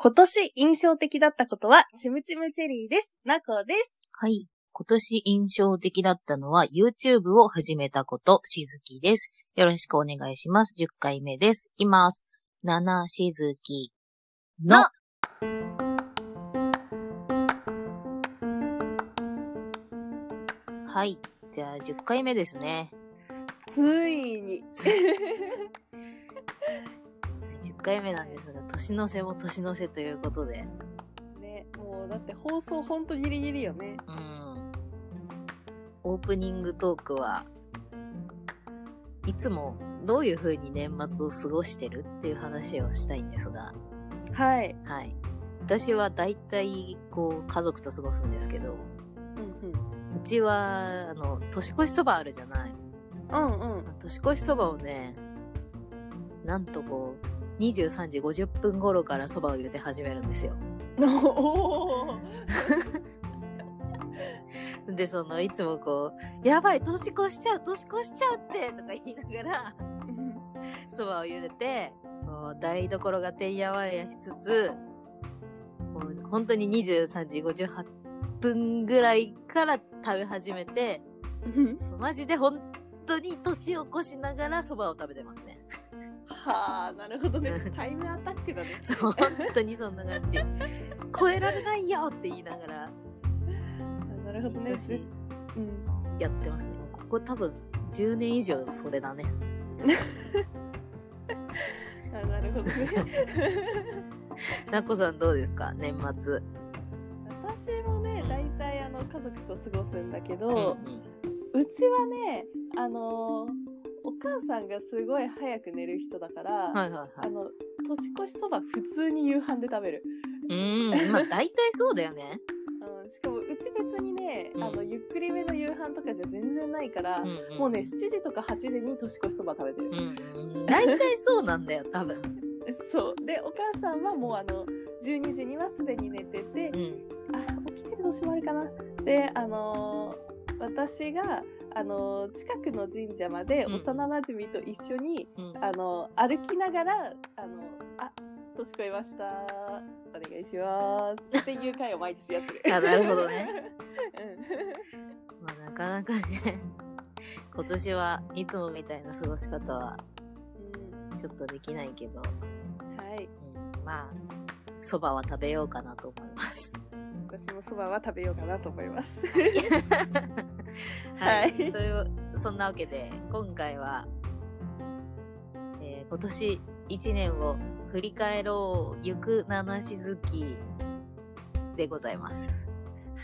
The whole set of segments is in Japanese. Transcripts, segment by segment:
今年印象的だったことは、チムチムチェリーです。なこです。はい。今年印象的だったのは YouTube を始めたこと、しずきです。よろしくお願いします。10回目です。いきます。ななしずきの。はい。じゃあ10回目ですね。ついに。10回目なんですが、年の瀬も年の瀬ということで。ね、もうだって放送ほんとギリギリよね。うん。オープニングトークは、いつもどういう風に年末を過ごしてるっていう話をしたいんですが、はい。はい。私は大体、こう、家族と過ごすんですけど、うんうちは、あの、年越しそばあるじゃない。うん。うんうん。年越しそばをね、なんとこう、23時50分頃からそばを茹で始めるんですよ。で、その、いつもこう、やばい、年越しちゃう、年越しちゃうって、とか言いながら、そばを茹でて、こう台所がてんやわんやしつつ、もう本当に23時58分ぐらいから食べ始めて、マジで本当に年を越しながらそばを食べてますね。はあ、なるほどね。タイムアタックだね。そう、本当にそんな感じ。超えられないよって言いながら、なるほどね。年うん。やってますね。ここ多分10年以上それだね。あなるほどね。なこさんどうですか？年末。私もね、大体あの家族と過ごすんだけど、うんうんうちはね、あのーお母さんがすごい早く寝る人だから、はいはいはいあ。の年越しそば普通に夕飯で食べる、うーん、まあ大体そうだよね。うん、しかもうち別にね、うんあのゆっくりめの夕飯とかじゃ全然ないから、うんうんもうね7時とか8時に年越しそば食べてる、うんうん。大体そうなんだよ、多分。そうでお母さんはもうあの12時にはすでに寝てて、うん。あ起きてる年もあるかなであのー私があのー近くの神社までうん。幼なじみと一緒に、うん。あの歩きながらあのあ年越えました。お願いしますっていう会を毎年やってる。あなるほどね、うまあなかなかね、今年はいつもみたいな過ごし方はちょっとできないけど、はい。うん、まあ、そばは食べようかなと思います。私もそばは食べようかなと思いますはい。はいそういう、そんなわけで、今回は、えー今年1年を振り返ろう、ゆく七しずきでございます。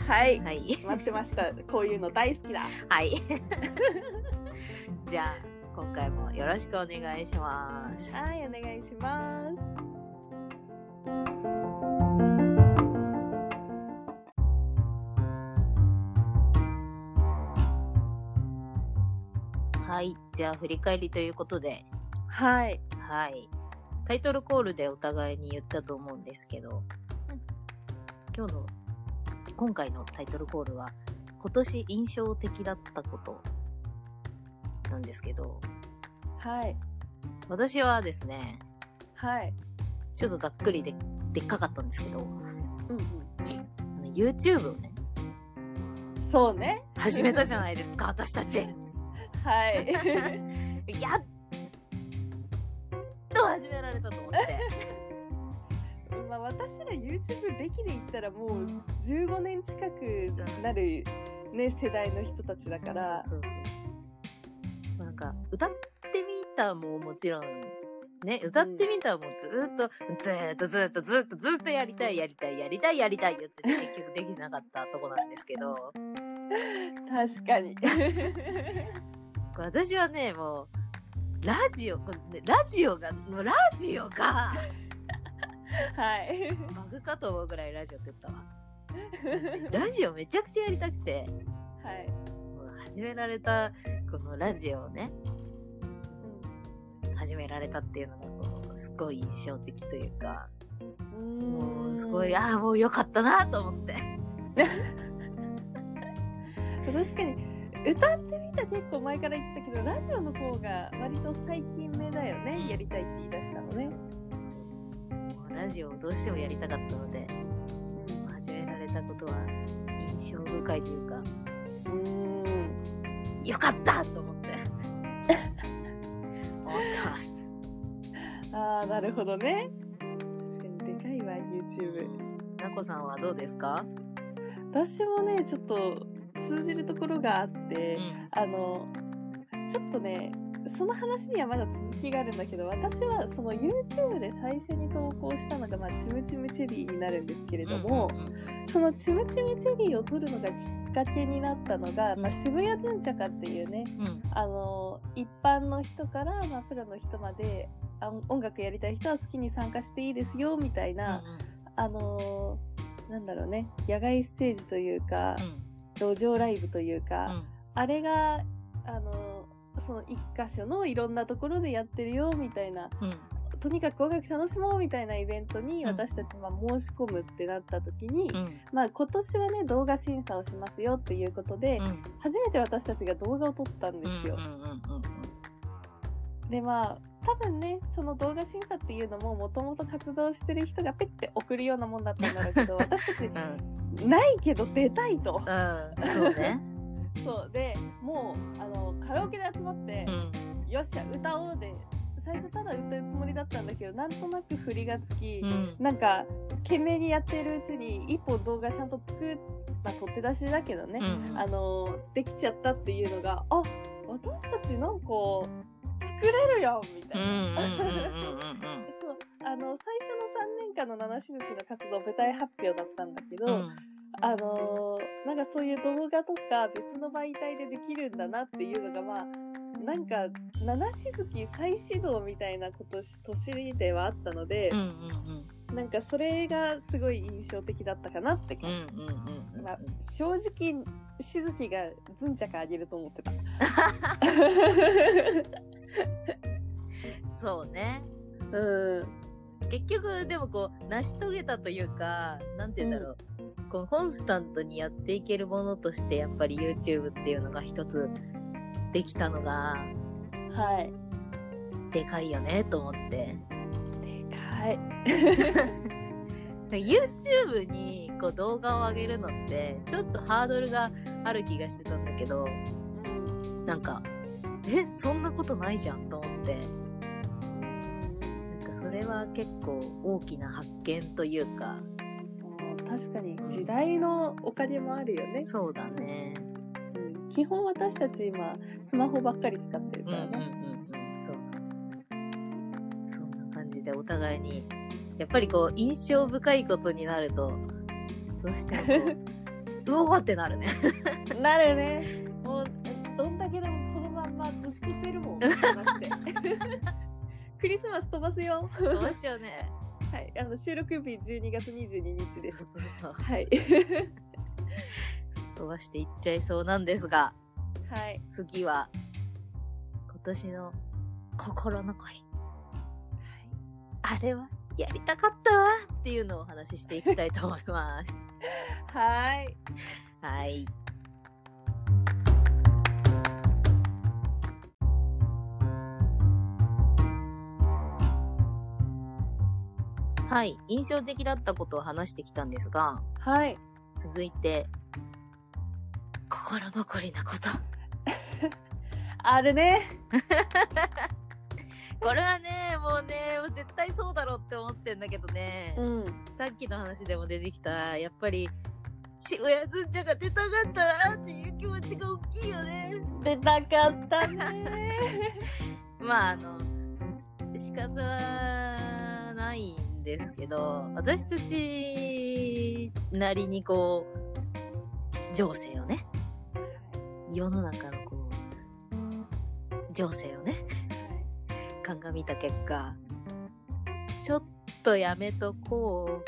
はい、はい。待ってましたこういうの大好きだはい。じゃあ、今回もよろしくお願いします。はいお願いしますはい。じゃあ、振り返りということで、はい。はい。タイトルコールでお互いに言ったと思うんですけど、今日の、今回のタイトルコールは、今年印象的だったこと。なんですけど、はい。私はですね、はい。ちょっとざっくりででっかかったんですけど、うんうん。YouTube をね、そうね。始めたじゃないですか、私たち。はい。やっと始められたと思って。まあ私ら YouTube 歴で言ったらもう15年近くなるね世代の人たちだから。そうそうそう。そうなんか歌ってみたももちろんね歌ってみたもずーっとずーっとずーっとずーっとずーっとやりたいやりたいやりたいやりたい言ってね 結局できなかったとこなんですけど。確かに私はねもうラジオこれねラジオがもうラジオがはい。バグかと思うぐらいラジオって言ったわ。ラジオめちゃくちゃやりたくて。はい、もう始められたこのラジオをね始められたっていうのがこうすごい印象的というかうん、もうすごいああもう良かったなと思って。確かに歌ってみた結構前から言ったけどラジオの方が割と最近目だよね、うん。やりたいって言い出したのね。ラジオをどうしてもやりたかったので、始められたことは印象深いというか、うん。よかったと思って。思ってます。ああなるほどね。確かにでかいわ YouTube なこさんはどうですか？私もねちょっと通じるところがあって、うん。あのちょっとねその話にはまだ続きがあるんだけど私はその YouTube で最初に投稿したのが、まあ、チムチムチェリーになるんですけれども、うんうんうんそのチムチムチェリーを撮るのがきっかけになったのが、まあ、うん。渋谷ズンチャカっていうねうん。あの一般の人から、まあ、プロの人まであ音楽やりたい人は好きに参加していいですよみたいな、あのなんだろうね野外ステージというか、路上ライブというか、うん。あれがあのその一箇所のいろんなところでやってるよみたいなうん。とにかく音楽楽しもうみたいなイベントにうん。私たちまあ申し込むってなった時に、うん。まあ、今年はね動画審査をしますよっていうことで、うん。初めて私たちが動画を撮ったんですよ。でまあ多分ねその動画審査っていうのももともと活動してる人がペッて送るようなもんだったんだろうけど 私たちうんないけど出たいと。うん。そうね。そう。でもうあのカラオケで集まってう、ん。よっしゃ歌おうで最初ただ歌うつもりだったんだけどなんとなく振りがつき、うん。なんか懸命にやってるうちに一本動画ちゃんと作っまあ取って出しだけどね、うん。あのできちゃったっていうのがあ私たちなんか作れるやんみたいな。うんうんうんうんうん。そう。あの最初の3年間の七しずきの活動舞台発表だったんだけど、うんあのーなんかそういう動画とか別の媒体でできるんだなっていうのがまあなんか七しずき再始動みたいなことし年ではあったのでうん、うんなんかそれがすごい印象的だったかなってうん感じ。うんうんうんうんまあ、正直しずきがずんちゃかあげると思ってた。そうね。うん結局でもこう成し遂げたというかなんて言うんだろう、こうコンスタントにやっていけるものとしてやっぱり YouTube っていうのが一つできたのがはい。でかいよねと思って。でかい。YouTube にこう動画を上げるのってちょっとハードルがある気がしてたんだけどうん。なんかえそんなことないじゃんと思ってそれは結構大きな発見というかうん確かに時代のおかげもあるよね。そうだねうん基本私たち今スマホばっかり使ってるからね。うんうんそうそうそうそうそんな感じでお互いにやっぱりこう印象深いことになるとどうしてもこう うおーってなるねなるね。もうどんだけでもこのまんま年越せるもん。マジでクリスマス飛ばすよ。どうしようね はい、あの収録日12月22日です。そうそうそうはい。飛ばしていっちゃいそうなんですがはい。次は今年の心残りあれはやりたかったわっていうのをお話ししていきたいと思います はい。はいはい印象的だったことを話してきたんですがはい。続いて心残りなこと あるね。これはねもうねもう絶対そうだろうって思ってんだけどね、うん。さっきの話でも出てきたやっぱり渋谷ずんちゃんが出たかったなっていう気持ちが大きいよね出たかったね。まああの仕方ないんですけど私たちなりにこう情勢をね世の中のこう情勢をね鑑みた結果ちょっとやめとこ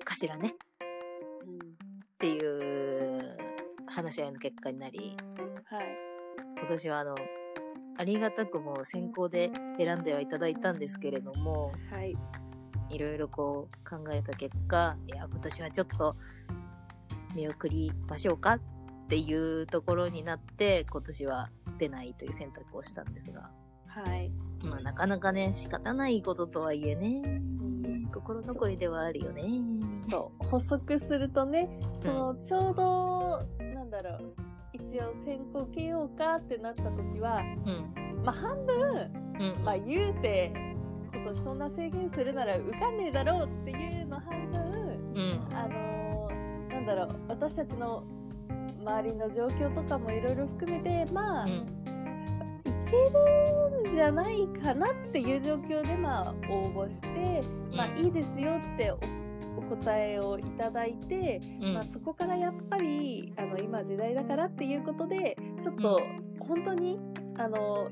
うかしらねっていう話し合いの結果になりはい。今年はあのありがたくも先行で選んではいただいたんですけれどもはい。いろいろこう考えた結果いや今年はちょっと見送りましょうかっていうところになって今年は出ないという選択をしたんですがはい。まあなかなかね仕方ないこととはいえね心残りではあるよね。そう補足するとねそのちょうど、なんだろう一応選考受けようかってなった時はうん。まあ半分うん。まあ言うて今年そんな制限するなら受かんねえだろうっていうの半分うん。あのーなんだろう私たちの周りの状況とかもいろいろ含めてまあ、いうん。けるんじゃないかなっていう状況でまあ応募して、まあいいですよっておお答えをいただいて、うんまあ、そこからやっぱりあの今時代だからっていうことでちょっと本当にあの、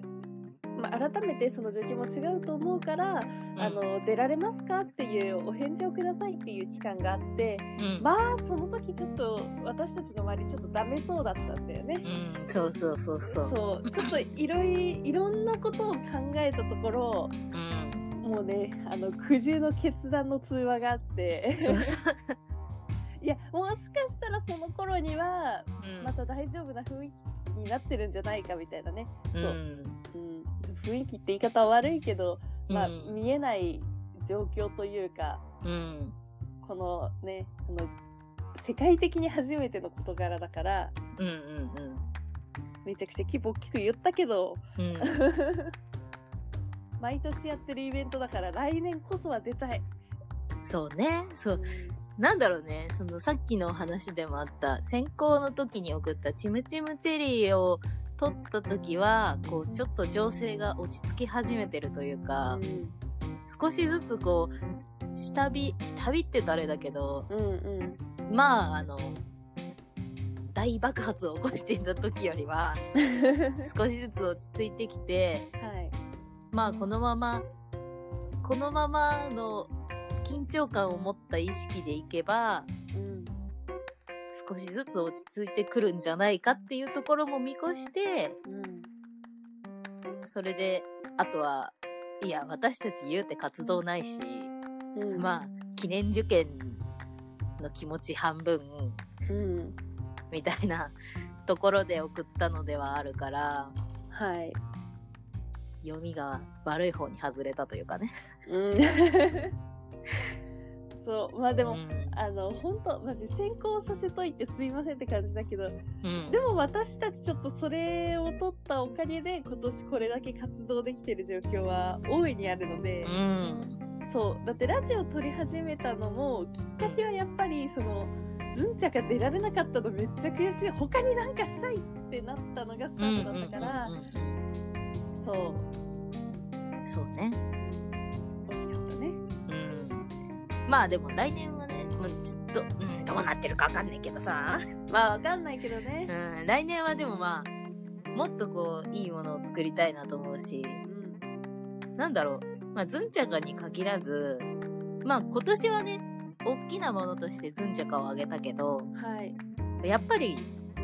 まあ、改めてその状況も違うと思うから、あの出られますかっていうお返事をくださいっていう期間があってうん。まあその時ちょっと私たちの周りちょっとダメそうだったんだよね。うん。そうそうそうそう。そうちょっといろいいろんなことを考えたところうん。もうねあの苦渋の決断の通話があってそうそう。いやもしかしたらその頃にはうんまた大丈夫な雰囲気になってるんじゃないかみたいなね、うん。うん、雰囲気って言い方は悪いけど、まあうん見えない状況というかうん。このねあの世界的に初めての事柄だからうんうんめちゃくちゃ規模大きく言ったけどうん。うん。毎年やってるイベントだから来年こそは出たい。そうね。そう。なんだろうね。そのさっきの話でもあった、選考の時に送ったチムチムチェリーを取った時は、こう、ちょっと情勢が落ち着き始めてるというか、うん少しずつこう、下火、下火って言うとあれだけど、うんうん。まあ、あの、大爆発を起こしていた時よりは、少しずつ落ち着いてきて、はい。まあこのまま、このままの緊張感を持った意識でいけば、うん少しずつ落ち着いてくるんじゃないかっていうところも見越して、うん。それで、あとは、いや、私たち言うて活動ないし、うん。まあ、記念受験の気持ち半分、うん。みたいな ところで送ったのではあるから、はい。読みが悪い方に外れたというかね。うん そう。まあでも、うん。あの本当マジ先行させといてすいませんって感じだけどうん。でも私たちちょっとそれを取ったおかげで今年これだけ活動できてる状況は大いにあるので、うん。そう。だってラジオ撮り始めたのもきっかけはやっぱりそのズンチャが出られなかったのめっちゃ悔しい。他になんかしたいってなったのがスタートだったから、そう。そうね。まあでも来年はね、もうちょっと、うん、どうなってるかわかんないけどさ。まあわかんないけどねう。ん、来年はでもまあ、もっとこう、いいものを作りたいなと思うし、うんなんだろう。まあ、ズンチャカに限らず、まあ今年はね、大きなものとしてズンチャカをあげたけど、はい。やっぱり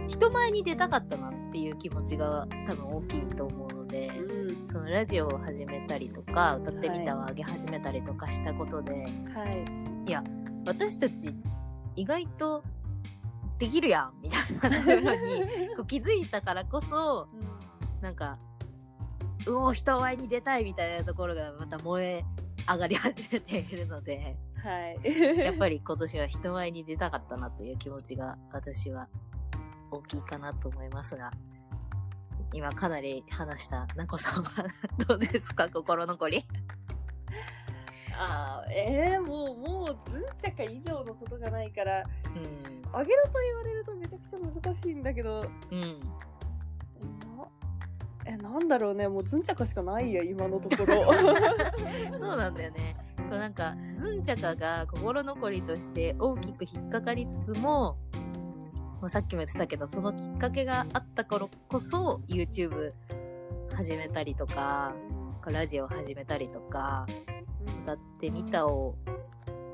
人前に出たかったなっていう気持ちが多分大きいと思うので、うん。そのラジオを始めたりとか、歌ってみたを上げ始めたりとかしたことで、はい。私たち意外とできるやんみたいなところに こう気づいたからこそ、なんか、うお、人前に出たいみたいなところがまた燃え上がり始めているので、はい。やっぱり今年は人前に出たかったなという気持ちが私は大きいかなと思いますが、今かなり話したなこさんは どうですか心残り？ああ、えー、もう、もう、ズンチャカ以上のことがないから、うあげろと言われるとめちゃくちゃ難しいんだけど、ん。うん。なえ、なんだろうね、もうズンチャカしかないや、今のところ。そうなんだよね。こうなんか、ズンチャカが心残りとして大きく引っかかりつつも、もうさっきも言ってたけど、そのきっかけがあったからこそ、YouTube 始めたりとか、ラジオ始めたりとか、歌ってみたを、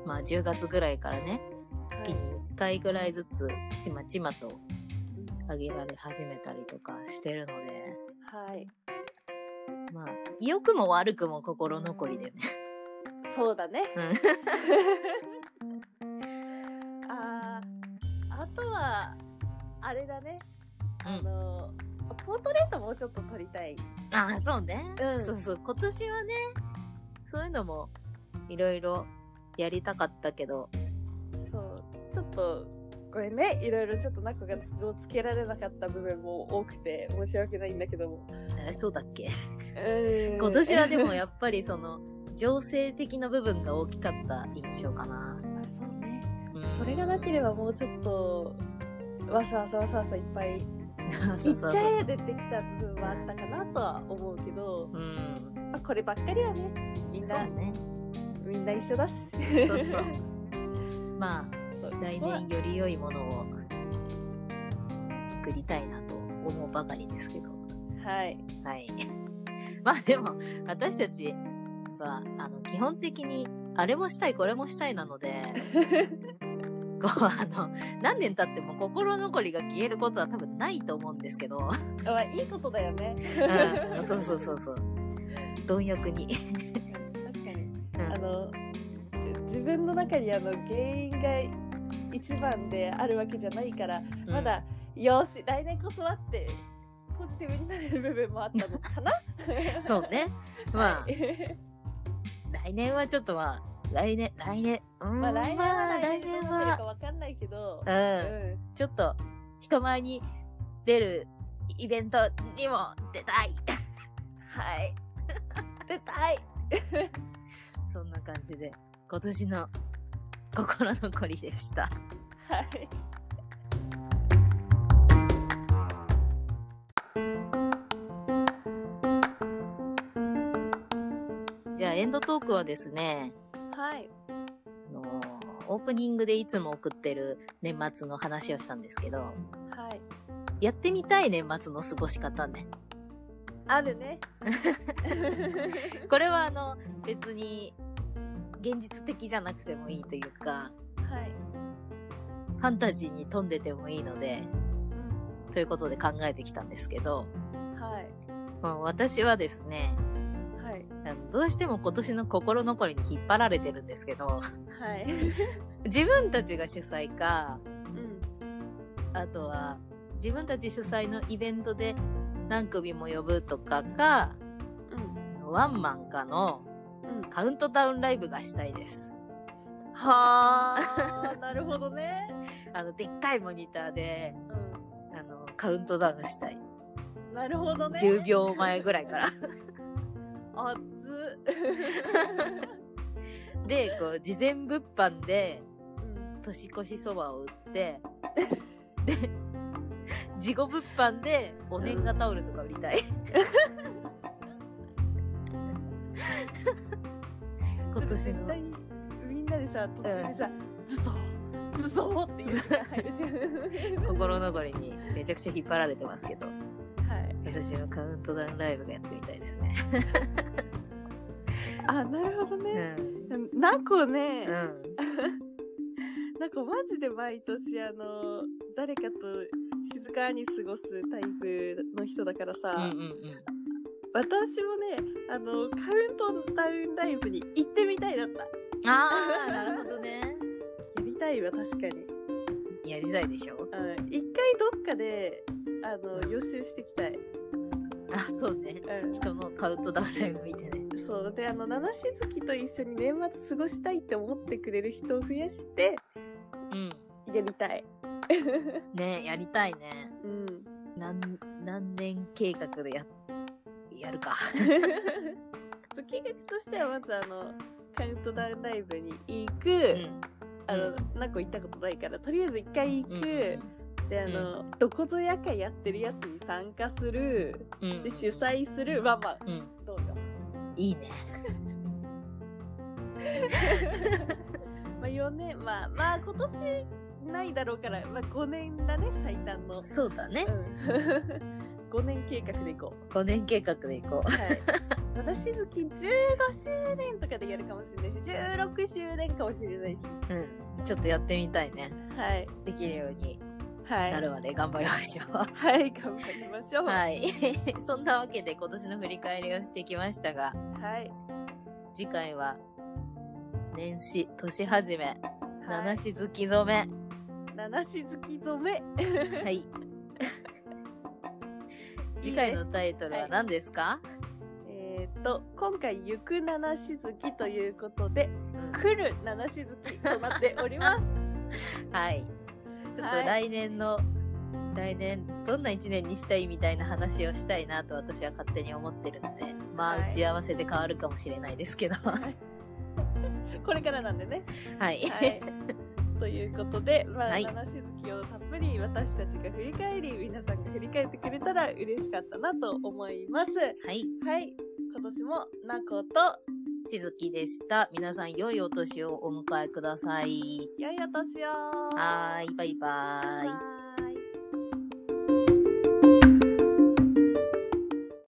まあ10月ぐらいからね、月に1回ぐらいずつ、ちまちまと上げられ始めたりとかしてるので、はい。まあ、良くも悪くも心残りだよね。そうだね。うん。とは、あれだね。あうんの、ポートレートもうちょっと撮りたい。ああ、そうね。うんそうそう。今年はね、そういうのもいろいろやりたかったけど、そうちょっとこれねいろいろちょっとナコが都合つけられなかった部分も多くて申し訳ないんだけどもえそうだっけ？うん今年はでもやっぱりその、情勢的な部分が大きかった印象かな。あそれがなければもうちょっとわさわさわさわさいっぱいいっちゃえ出てきた部分はあったかなとは思うけど、うん。まあ、こればっかりはねみんなね。みんな一緒だしそうそうまあ、来年より良いものを作りたいなと思うばかりですけど。はいはい。まあでも、私たちは、あの、基本的に、あれもしたい、これもしたいなので、こう、あの、何年経っても心残りが消えることは多分ないと思うんですけど、まあいいことだよね。うん、そうそうそうそう。貪欲に。確かに。うん。あの自分の中にあの原因が一番であるわけじゃないから、うん。まだよし来年こそはってポジティブになれる部分もあったのかな？そうね。まあ。は、い。来年はちょっとまあ、来年、来年、うん、まあ来年はまあ来年は、わかんないけど、うん、うん。ちょっと、人前に出るイベントにも出たい。はい。出たい。そんな感じで、今年の心残りでした。はい。じゃあ、エンドトークはですね、はい。あのーオープニングでいつも送ってる年末の話をしたんですけど、はい。やってみたい年末の過ごし方ね。あるね。これはあの、別に、現実的じゃなくてもいいというか、はい、ファンタジーに富んでてもいいので、ということで考えてきたんですけど、うん、はい。まあ、私はですね、はい。あのどうしても今年の心残りに引っ張られてるんですけど、はい。自分たちが主催か、うん。あとは自分たち主催のイベントで何組も呼ぶとかか、ワンマンかのうん。うんカウントダウンライブがしたいです。はあ なるほどね。あの、でっかいモニターで、うあの、カウントダウンしたい。んなるほどね。10秒前ぐらいから。あっ。で、こう、事前物販で、うん。年越しそばを売って、で、事後物販でお年賀タオルとか売りたい。今年の。みんなでさ途中でさ「ズソーズソー」って言って入るじゃん。心残りにめちゃくちゃ引っ張られてますけど、はい私のカウントダウンライブがやってみたいですね。あなるほどうね、ん。なんかね、うん。なんかマジで毎年あの誰かと静かに過ごすタイプの人だからさ、うんうんうん。私もねあのカウントダウンライブに行ってみたいだったああ、なるほどね。やりたいわ確かに、やりたいでしょうん、一回どっかであの予習してきたい、あ、そうね。うん、人のカウントダウンライブ見てね。そうであの七しずきと一緒に年末過ごしたいって思ってくれる人を増やしてうん。やりたいねやりたいね。うん何、何年計画でや、やるか。そう計画としてはまずあのカウントダウンライブに行く、うん。あの、うん何個行ったことないからとりあえず一回行く、うんであの、どこぞやかやってるやつに参加するうん。で主催するワンマンうん。どうよいいね。まあ4年まあまあ今年ないだろうから、まあ、5年だね最短の、そうだねう。ん、5年計画でいこ5年計画でいこうはい私好き15周年とかでやるかもしれないし16周年かもしれないしう。うん。ちょっとやってみたいね。はいできるようにはいなるまで頑張りましょう。はい頑張りましょうはい。そんなわけで今年の振り返りをしてきましたが、はい次回は年始、年始め、はい七し月染め。七し月染めはい。次回のタイトルは何ですか、えーっと今回「ゆく七し月」ということでうんク来る七しずきとなっております。はい。ちょっとはい来年の、来年どんな一年にしたいみたいな話をしたいなと私は勝手に思ってるので、まあはい打ち合わせで変わるかもしれないですけど。は これからなんでね。い。はい。ということで、まあ、はい七しずきをたっぷり私たちが振り返り、皆さんが振り返ってくれたら嬉しかったなと思います。はい。はい。今年もなこと、しずきでした。皆さん良いお年をお迎えください。良いお年をはーい。バイバーイ。はーい